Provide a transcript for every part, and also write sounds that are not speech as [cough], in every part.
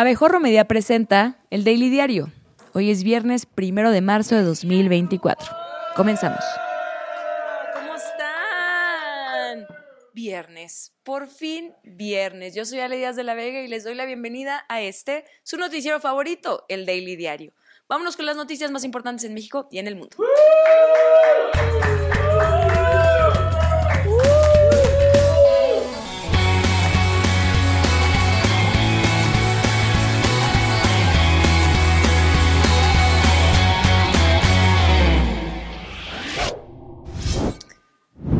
Abejorro Media presenta el Daily Diario. Hoy es viernes primero de marzo de 2024. Comenzamos. ¿Cómo están? Viernes, por fin viernes. Yo soy Ale Díaz de la Vega y les doy la bienvenida a este, su noticiero favorito, el Daily Diario. Vámonos con las noticias más importantes en México y en el mundo.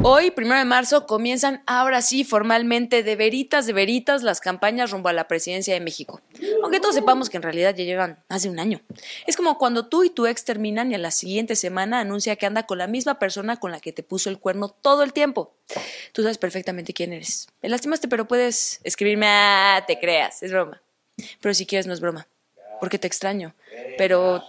Hoy, primero de marzo, comienzan ahora sí formalmente de veritas, de veritas las campañas rumbo a la presidencia de México. Aunque todos sepamos que en realidad ya llevan más de un año. Es como cuando tú y tu ex terminan y a la siguiente semana anuncia que anda con la misma persona con la que te puso el cuerno todo el tiempo. Tú sabes perfectamente quién eres. Me lastimaste, pero puedes escribirme, ah, te creas, es broma. Pero si quieres no es broma, porque te extraño. Pero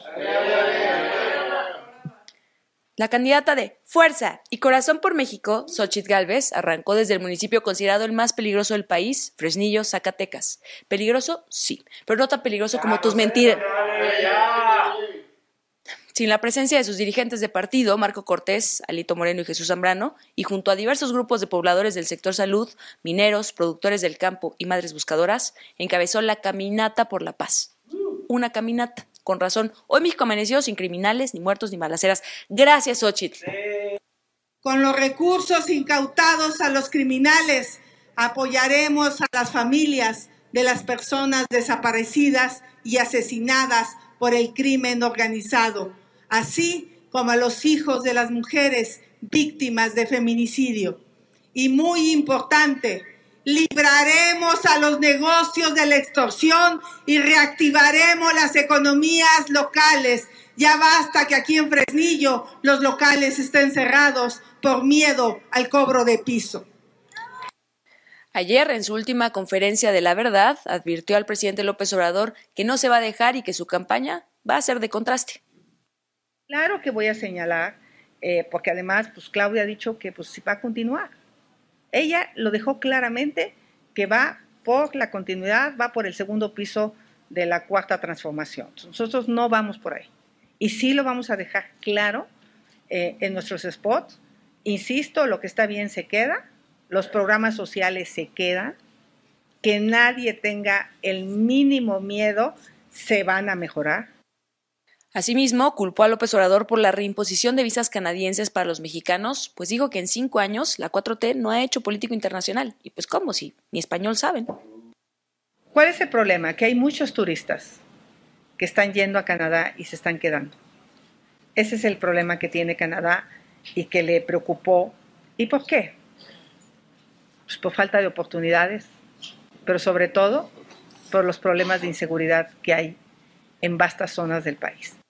la candidata de Fuerza y Corazón por México, Xochitl Galvez, arrancó desde el municipio considerado el más peligroso del país, Fresnillo, Zacatecas. ¿Peligroso? Sí, pero no tan peligroso como tus mentiras. Sin la presencia de sus dirigentes de partido, Marco Cortés, Alito Moreno y Jesús Zambrano, y junto a diversos grupos de pobladores del sector salud, mineros, productores del campo y madres buscadoras, encabezó la Caminata por la Paz. Una caminata con razón. Hoy México amaneció sin criminales, ni muertos, ni balaceras. Gracias, Ochit. Con los recursos incautados a los criminales, apoyaremos a las familias de las personas desaparecidas y asesinadas por el crimen organizado, así como a los hijos de las mujeres víctimas de feminicidio. Y muy importante, libraremos a los negocios de la extorsión y reactivaremos las economías locales. Ya basta que aquí en Fresnillo los locales estén cerrados por miedo al cobro de piso. Ayer, en su última conferencia de la verdad, advirtió al presidente López Obrador que no se va a dejar y que su campaña va a ser de contraste. Claro que voy a señalar, eh, porque además, pues Claudia ha dicho que pues va a continuar ella lo dejó claramente que va por la continuidad, va por el segundo piso de la cuarta transformación. Nosotros no vamos por ahí. Y sí lo vamos a dejar claro eh, en nuestros spots. Insisto, lo que está bien se queda, los programas sociales se quedan, que nadie tenga el mínimo miedo, se van a mejorar. Asimismo, culpó a López Obrador por la reimposición de visas canadienses para los mexicanos, pues dijo que en cinco años la 4T no ha hecho político internacional. Y pues cómo, si ni español saben. ¿Cuál es el problema? Que hay muchos turistas que están yendo a Canadá y se están quedando. Ese es el problema que tiene Canadá y que le preocupó. ¿Y por qué? Pues por falta de oportunidades, pero sobre todo por los problemas de inseguridad que hay en vastas zonas del país.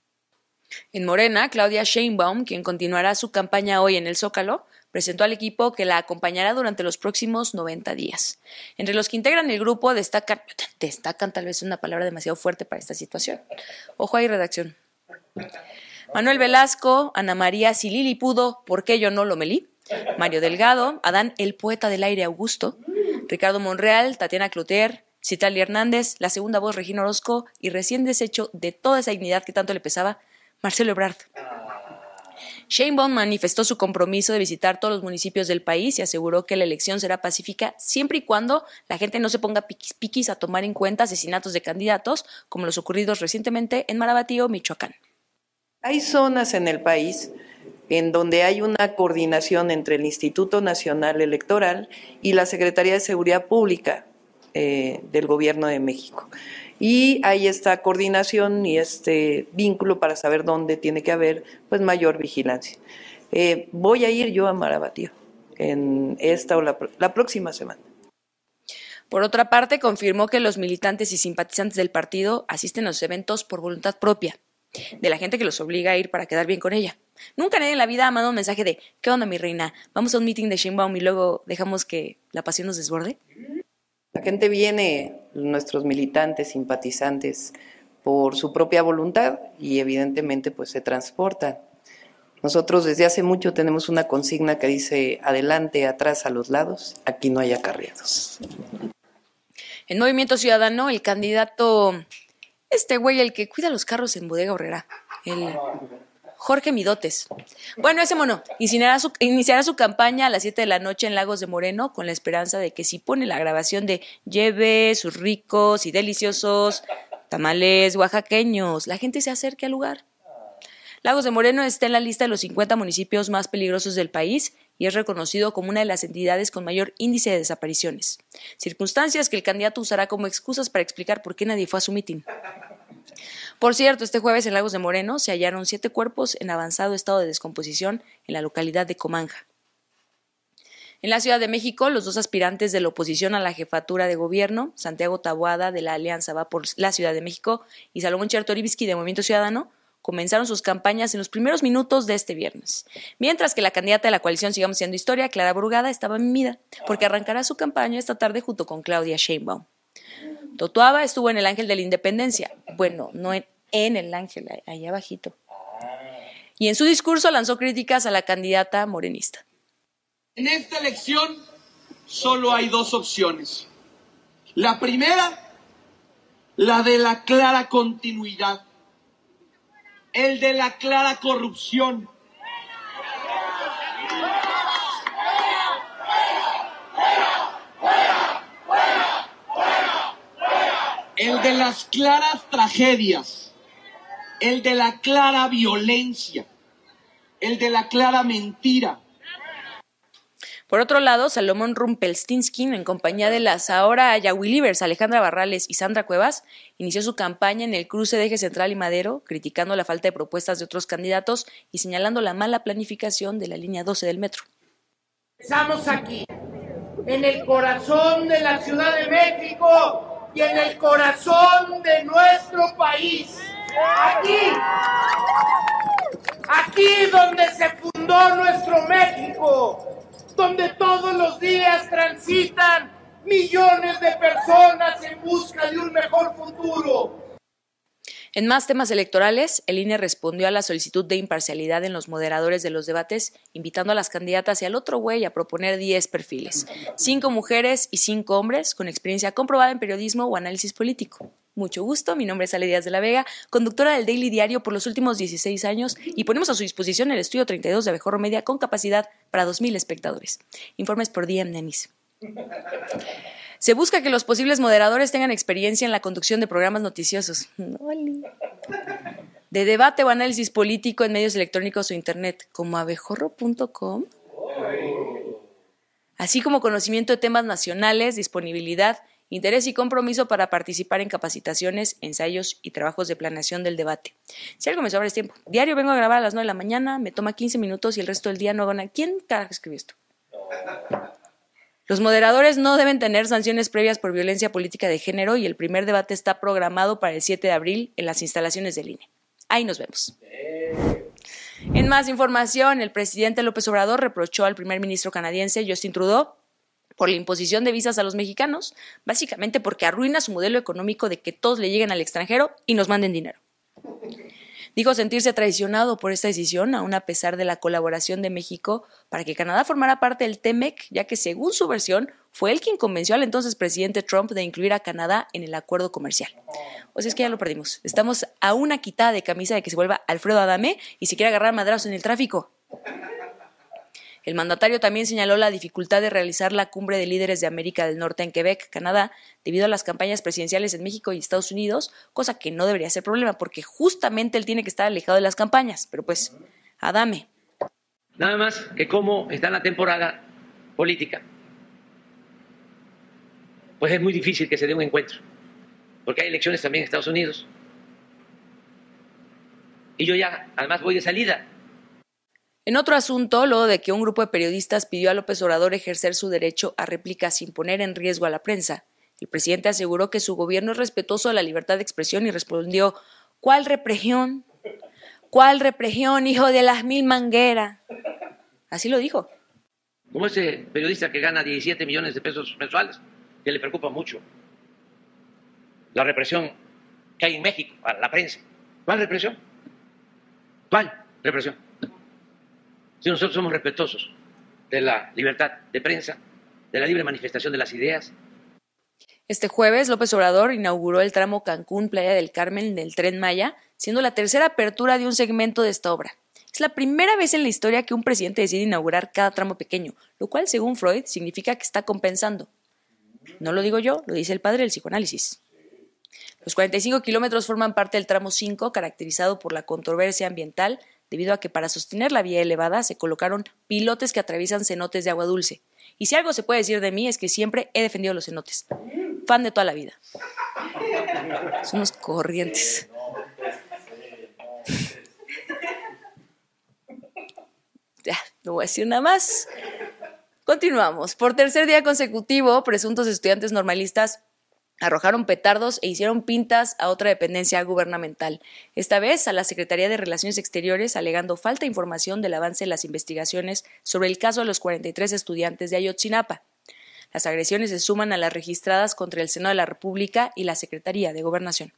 En Morena, Claudia Sheinbaum, quien continuará su campaña hoy en el Zócalo, presentó al equipo que la acompañará durante los próximos 90 días. Entre los que integran el grupo destacan, destacan tal vez una palabra demasiado fuerte para esta situación. Ojo ahí, redacción. Manuel Velasco, Ana María Silili Pudo, ¿por qué yo no lo melí? Mario Delgado, Adán el poeta del aire Augusto, Ricardo Monreal, Tatiana Cloutier, Citalia Hernández, la segunda voz Regina Orozco y recién deshecho de toda esa dignidad que tanto le pesaba, Marcelo Ebrard. Shane Bond manifestó su compromiso de visitar todos los municipios del país y aseguró que la elección será pacífica siempre y cuando la gente no se ponga piquis piquis a tomar en cuenta asesinatos de candidatos como los ocurridos recientemente en Marabatío, Michoacán. Hay zonas en el país en donde hay una coordinación entre el Instituto Nacional Electoral y la Secretaría de Seguridad Pública eh, del Gobierno de México y hay esta coordinación y este vínculo para saber dónde tiene que haber pues mayor vigilancia. Eh, voy a ir yo a Marabatío en esta o la, próxima semana. Por otra parte, confirmó que los militantes y simpatizantes del partido asisten a los eventos por voluntad propia, de la gente que los obliga a ir para quedar bien con ella. Nunca nadie en la vida ha mandado un mensaje de ¿qué onda mi reina? Vamos a un meeting de Sheinbaum y luego dejamos que la pasión nos desborde. La gente viene, nuestros militantes, simpatizantes, por su propia voluntad y evidentemente pues se transportan. Nosotros desde hace mucho tenemos una consigna que dice adelante, atrás, a los lados, aquí no hay acarreados. En Movimiento Ciudadano, el candidato, este güey, el que cuida los carros en Bodega Horrera, el Jorge Midotes. Bueno, ese mono iniciará su, iniciará su campaña a las 7 de la noche en Lagos de Moreno con la esperanza de que si pone la grabación de lleve sus ricos y deliciosos tamales oaxaqueños, la gente se acerque al lugar. Lagos de Moreno está en la lista de los 50 municipios más peligrosos del país y es reconocido como una de las entidades con mayor índice de desapariciones. Circunstancias que el candidato usará como excusas para explicar por qué nadie fue a su mitin. Por cierto, este jueves en Lagos de Moreno se hallaron siete cuerpos en avanzado estado de descomposición en la localidad de Comanja. En la Ciudad de México, los dos aspirantes de la oposición a la jefatura de gobierno, Santiago Tabuada de la Alianza Va por la Ciudad de México y Salomón Chertorivsky de Movimiento Ciudadano, comenzaron sus campañas en los primeros minutos de este viernes, mientras que la candidata de la coalición Sigamos Siendo Historia, Clara Brugada, estaba mimida, porque arrancará su campaña esta tarde junto con Claudia Sheinbaum. Totuaba estuvo en el Ángel de la Independencia, bueno, no en, en el Ángel, ahí abajito. Y en su discurso lanzó críticas a la candidata morenista. En esta elección solo hay dos opciones. La primera, la de la clara continuidad el de la clara corrupción. El de las claras tragedias, el de la clara violencia, el de la clara mentira, por otro lado, Salomón Rumpelstiltskin, en compañía de las ahora Yahweh Alejandra Barrales y Sandra Cuevas, inició su campaña en el cruce de eje central y Madero, criticando la falta de propuestas de otros candidatos y señalando la mala planificación de la línea 12 del metro. Estamos aquí, en el corazón de la Ciudad de México y en el corazón de nuestro país. Aquí, aquí donde se fundó nuestro México donde todos los días transitan millones de personas en busca de un mejor futuro. En más temas electorales, el INE respondió a la solicitud de imparcialidad en los moderadores de los debates, invitando a las candidatas y al otro güey a proponer 10 perfiles, 5 mujeres y 5 hombres con experiencia comprobada en periodismo o análisis político. Mucho gusto, mi nombre es Ale Díaz de la Vega, conductora del Daily Diario por los últimos 16 años y ponemos a su disposición el estudio 32 de Abejorro Media con capacidad para 2.000 espectadores. Informes por DM Nenis. Se busca que los posibles moderadores tengan experiencia en la conducción de programas noticiosos. De debate o análisis político en medios electrónicos o internet, como abejorro.com. Así como conocimiento de temas nacionales, disponibilidad, interés y compromiso para participar en capacitaciones, ensayos y trabajos de planeación del debate. Si algo me sobra es tiempo. Diario vengo a grabar a las 9 de la mañana, me toma 15 minutos y el resto del día no hago. ¿Quién escribió esto? Los moderadores no deben tener sanciones previas por violencia política de género y el primer debate está programado para el 7 de abril en las instalaciones del INE. Ahí nos vemos. En más información, el presidente López Obrador reprochó al primer ministro canadiense Justin Trudeau por la imposición de visas a los mexicanos, básicamente porque arruina su modelo económico de que todos le lleguen al extranjero y nos manden dinero. Dijo sentirse traicionado por esta decisión, aún a pesar de la colaboración de México para que Canadá formara parte del TEMEC, ya que según su versión fue él quien convenció al entonces presidente Trump de incluir a Canadá en el acuerdo comercial. O sea, es que ya lo perdimos. Estamos a una quitada de camisa de que se vuelva Alfredo Adame y se quiere agarrar madrazos en el tráfico. El mandatario también señaló la dificultad de realizar la cumbre de líderes de América del Norte en Quebec, Canadá, debido a las campañas presidenciales en México y Estados Unidos, cosa que no debería ser problema, porque justamente él tiene que estar alejado de las campañas. Pero pues, Adame. Nada más que como está la temporada política, pues es muy difícil que se dé un encuentro, porque hay elecciones también en Estados Unidos. Y yo ya, además, voy de salida. En otro asunto, luego de que un grupo de periodistas pidió a López Obrador ejercer su derecho a réplica sin poner en riesgo a la prensa, el presidente aseguró que su gobierno es respetuoso de la libertad de expresión y respondió ¿Cuál represión? ¿Cuál represión, hijo de las mil mangueras? Así lo dijo. Como ese periodista que gana 17 millones de pesos mensuales, que le preocupa mucho la represión que hay en México a la prensa. ¿Cuál represión? ¿Cuál represión? Si nosotros somos respetuosos de la libertad de prensa, de la libre manifestación de las ideas. Este jueves, López Obrador inauguró el tramo Cancún-Playa del Carmen del Tren Maya, siendo la tercera apertura de un segmento de esta obra. Es la primera vez en la historia que un presidente decide inaugurar cada tramo pequeño, lo cual, según Freud, significa que está compensando. No lo digo yo, lo dice el padre del psicoanálisis. Los 45 kilómetros forman parte del tramo 5, caracterizado por la controversia ambiental, debido a que para sostener la vía elevada se colocaron pilotes que atraviesan cenotes de agua dulce. Y si algo se puede decir de mí es que siempre he defendido los cenotes. Fan de toda la vida. Son unos corrientes. [laughs] Ya, no voy a decir nada más. Continuamos. Por tercer día consecutivo, presuntos estudiantes normalistas arrojaron petardos e hicieron pintas a otra dependencia gubernamental, esta vez a la Secretaría de Relaciones Exteriores, alegando falta de información del avance de las investigaciones sobre el caso de los 43 estudiantes de Ayotzinapa. Las agresiones se suman a las registradas contra el Senado de la República y la Secretaría de Gobernación.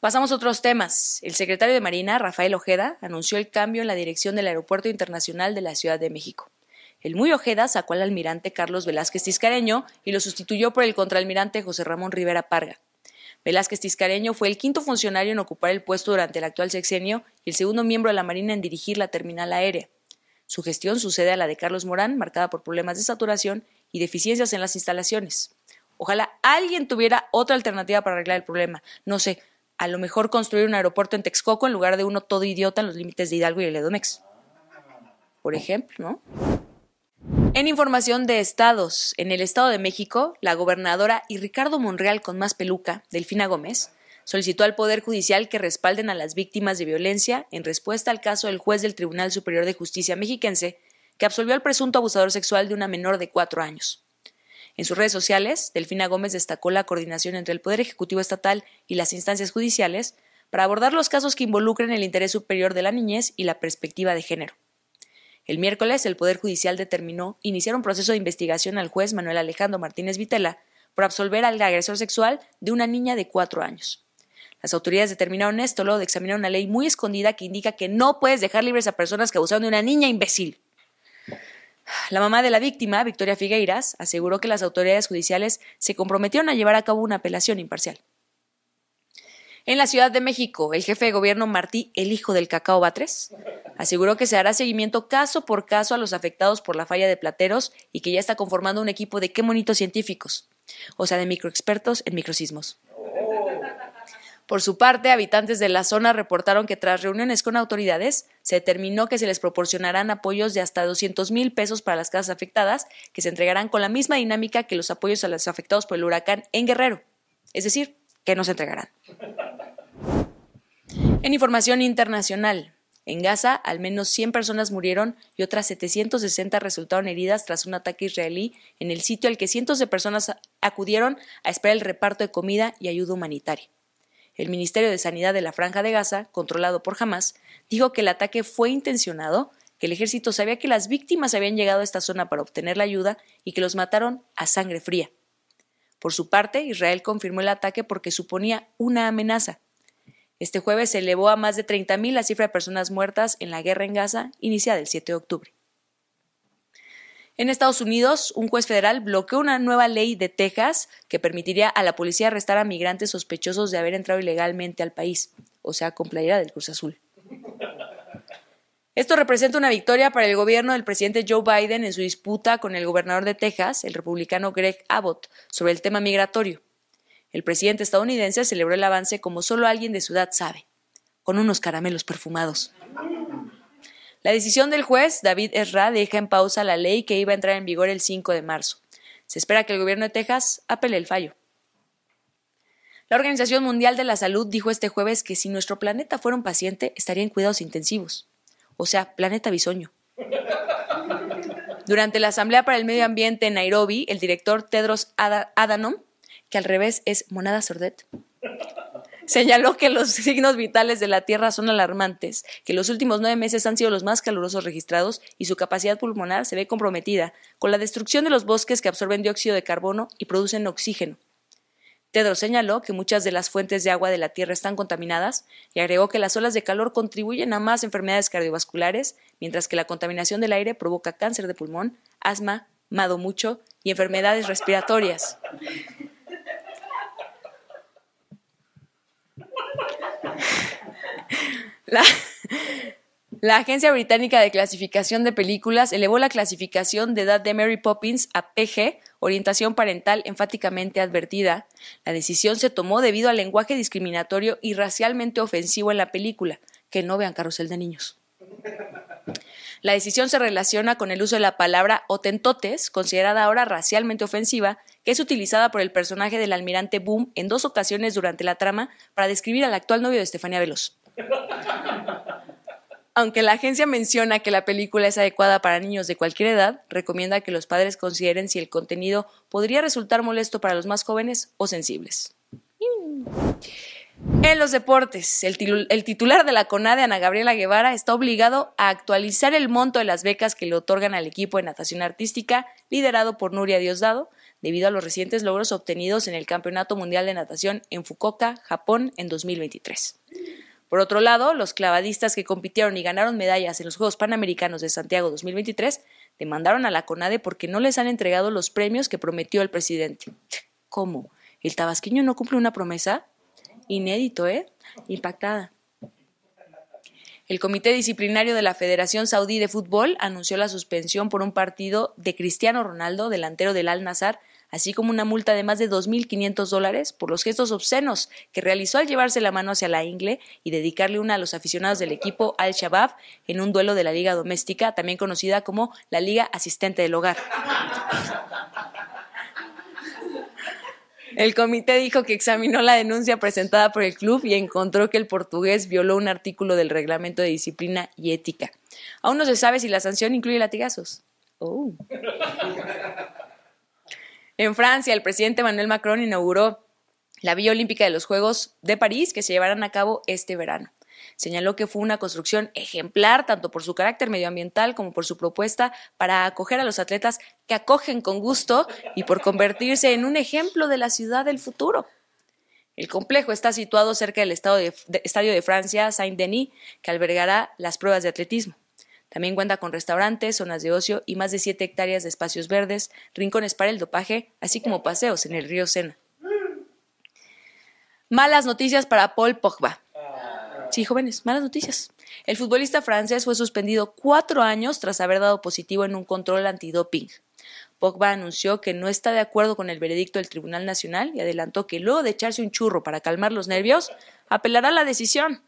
Pasamos a otros temas. El secretario de Marina, Rafael Ojeda, anunció el cambio en la dirección del Aeropuerto Internacional de la Ciudad de México. El muy Ojeda sacó al almirante Carlos Velázquez Tiscareño y lo sustituyó por el contraalmirante José Ramón Rivera Parga. Velázquez Tiscareño fue el quinto funcionario en ocupar el puesto durante el actual sexenio y el segundo miembro de la Marina en dirigir la terminal aérea. Su gestión sucede a la de Carlos Morán, marcada por problemas de saturación y deficiencias en las instalaciones. Ojalá alguien tuviera otra alternativa para arreglar el problema. No sé, a lo mejor construir un aeropuerto en Texcoco en lugar de uno todo idiota en los límites de Hidalgo y el Edomex. Por ejemplo, ¿no? En información de estados, en el Estado de México, la gobernadora y Ricardo Monreal con más peluca, Delfina Gómez, solicitó al Poder Judicial que respalden a las víctimas de violencia en respuesta al caso del juez del Tribunal Superior de Justicia mexiquense que absolvió al presunto abusador sexual de una menor de cuatro años. En sus redes sociales, Delfina Gómez destacó la coordinación entre el Poder Ejecutivo Estatal y las instancias judiciales para abordar los casos que involucren el interés superior de la niñez y la perspectiva de género. El miércoles, el Poder Judicial determinó iniciar un proceso de investigación al juez Manuel Alejandro Martínez Vitela por absolver al agresor sexual de una niña de cuatro años. Las autoridades determinaron esto luego de examinar una ley muy escondida que indica que no puedes dejar libres a personas que abusaron de una niña imbécil. La mamá de la víctima, Victoria Figueiras, aseguró que las autoridades judiciales se comprometieron a llevar a cabo una apelación imparcial. En la Ciudad de México, el jefe de gobierno Martí, el hijo del cacao Batres, aseguró que se hará seguimiento caso por caso a los afectados por la falla de plateros y que ya está conformando un equipo de qué monitos científicos, o sea, de microexpertos en microsismos. Por su parte, habitantes de la zona reportaron que tras reuniones con autoridades, se determinó que se les proporcionarán apoyos de hasta 200 mil pesos para las casas afectadas, que se entregarán con la misma dinámica que los apoyos a los afectados por el huracán en Guerrero. Es decir, que no se entregarán. En información internacional, en Gaza, al menos 100 personas murieron y otras 760 resultaron heridas tras un ataque israelí en el sitio al que cientos de personas acudieron a esperar el reparto de comida y ayuda humanitaria. El Ministerio de Sanidad de la Franja de Gaza, controlado por Hamas, dijo que el ataque fue intencionado, que el ejército sabía que las víctimas habían llegado a esta zona para obtener la ayuda y que los mataron a sangre fría. Por su parte, Israel confirmó el ataque porque suponía una amenaza. Este jueves se elevó a más de 30.000 la cifra de personas muertas en la guerra en Gaza, iniciada el 7 de octubre. En Estados Unidos, un juez federal bloqueó una nueva ley de Texas que permitiría a la policía arrestar a migrantes sospechosos de haber entrado ilegalmente al país, o sea, con playera del Cruz Azul. Esto representa una victoria para el gobierno del presidente Joe Biden en su disputa con el gobernador de Texas, el republicano Greg Abbott, sobre el tema migratorio. El presidente estadounidense celebró el avance como solo alguien de su edad sabe, con unos caramelos perfumados. La decisión del juez, David Ezra, deja en pausa la ley que iba a entrar en vigor el 5 de marzo. Se espera que el gobierno de Texas apele el fallo. La Organización Mundial de la Salud dijo este jueves que si nuestro planeta fuera un paciente, estaría en cuidados intensivos o sea, planeta bisoño. Durante la Asamblea para el Medio Ambiente en Nairobi, el director Tedros Adhanom, que al revés es Monada Sordet, señaló que los signos vitales de la Tierra son alarmantes, que los últimos nueve meses han sido los más calurosos registrados y su capacidad pulmonar se ve comprometida con la destrucción de los bosques que absorben dióxido de carbono y producen oxígeno, Tedros señaló que muchas de las fuentes de agua de la Tierra están contaminadas y agregó que las olas de calor contribuyen a más enfermedades cardiovasculares, mientras que la contaminación del aire provoca cáncer de pulmón, asma fumado mucho y enfermedades respiratorias. [laughs] La, Agencia Británica de Clasificación de Películas elevó la clasificación de edad de Mary Poppins a PG, orientación parental enfáticamente advertida. La decisión se tomó debido al lenguaje discriminatorio y racialmente ofensivo en la película. Que no vean carrusel de niños. La decisión se relaciona con el uso de la palabra otentotes, considerada ahora racialmente ofensiva, que es utilizada por el personaje del almirante Boom en dos ocasiones durante la trama para describir al actual novio de Estefania Veloz. Aunque la agencia menciona que la película es adecuada para niños de cualquier edad, recomienda que los padres consideren si el contenido podría resultar molesto para los más jóvenes o sensibles. En los deportes, el, titular de la CONADE, Ana Gabriela Guevara, está obligado a actualizar el monto de las becas que le otorgan al equipo de natación artística, liderado por Nuria Diosdado, debido a los recientes logros obtenidos en el Campeonato Mundial de Natación en Fukuoka, Japón, en 2023. Por otro lado, los clavadistas que compitieron y ganaron medallas en los Juegos Panamericanos de Santiago 2023 demandaron a la CONADE porque no les han entregado los premios que prometió el presidente. ¿Cómo? ¿El tabasqueño no cumple una promesa? Inédito, ¿eh? Impactada. El Comité Disciplinario de la Federación Saudí de Fútbol anunció la suspensión por un partido de Cristiano Ronaldo, delantero del Al Nazar, así como una multa de más de 2.500 dólares por los gestos obscenos que realizó al llevarse la mano hacia la ingle y dedicarle una a los aficionados del equipo Al-Shabaab en un duelo de la Liga Doméstica, también conocida como la Liga Asistente del Hogar. El comité dijo que examinó la denuncia presentada por el club y encontró que el portugués violó un artículo del reglamento de disciplina y ética. Aún no se sabe si la sanción incluye latigazos. Oh. En Francia, el presidente Manuel Macron inauguró la Villa Olímpica de los Juegos de París que se llevarán a cabo este verano. Señaló que fue una construcción ejemplar tanto por su carácter medioambiental como por su propuesta para acoger a los atletas que acogen con gusto y por convertirse en un ejemplo de la ciudad del futuro. El complejo está situado cerca del Estadio de Francia Saint-Denis, que albergará las pruebas de atletismo. También cuenta con restaurantes, zonas de ocio y más de 7 hectáreas de espacios verdes, rincones para el dopaje, así como paseos en el río Sena. Malas noticias para Paul Pogba. Sí, jóvenes, malas noticias. El futbolista francés fue suspendido cuatro años tras haber dado positivo en un control antidoping. Pogba anunció que no está de acuerdo con el veredicto del Tribunal Nacional y adelantó que luego de echarse un churro para calmar los nervios, apelará la decisión.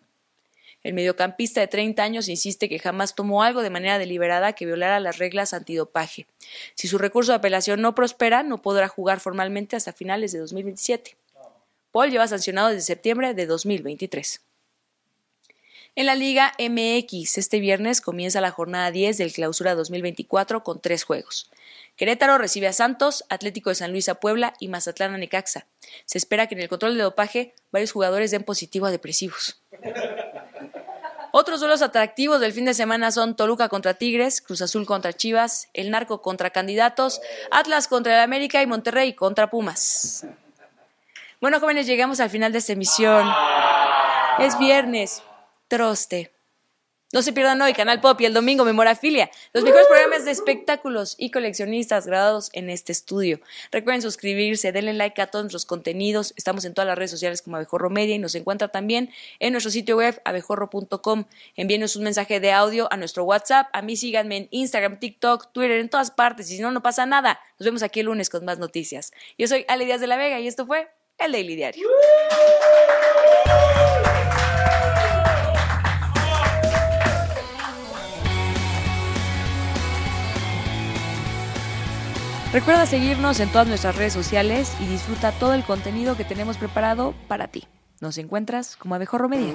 El mediocampista de 30 años insiste que jamás tomó algo de manera deliberada que violara las reglas antidopaje. Si su recurso de apelación no prospera, no podrá jugar formalmente hasta finales de 2027. Paul lleva sancionado desde septiembre de 2023. En la Liga MX, este viernes comienza la jornada 10 del Clausura 2024 con tres juegos. Querétaro recibe a Santos, Atlético de San Luis a Puebla y Mazatlán a Necaxa. Se espera que en el control de dopaje varios jugadores den positivo a depresivos. Otros duelos atractivos del fin de semana son Toluca contra Tigres, Cruz Azul contra Chivas, El Narco contra Candidatos, Atlas contra el América y Monterrey contra Pumas. Bueno, jóvenes, llegamos al final de esta emisión. Es viernes. Troste. No se pierdan hoy Canal Pop y el domingo Memorafilia, los mejores programas de espectáculos y coleccionistas grabados en este estudio. Recuerden suscribirse, denle like a todos nuestros contenidos. Estamos en todas las redes sociales como Abejorro Media y nos encuentra también en nuestro sitio web abejorro.com. Envíenos un mensaje de audio a nuestro WhatsApp. A mí síganme en Instagram, TikTok, Twitter, en todas partes. Y si no, no pasa nada. Nos vemos aquí el lunes con más noticias. Yo soy Ale Díaz de la Vega y esto fue El Daily Diario. Recuerda seguirnos en todas nuestras redes sociales y disfruta todo el contenido que tenemos preparado para ti. Nos encuentras como Abejorro Media.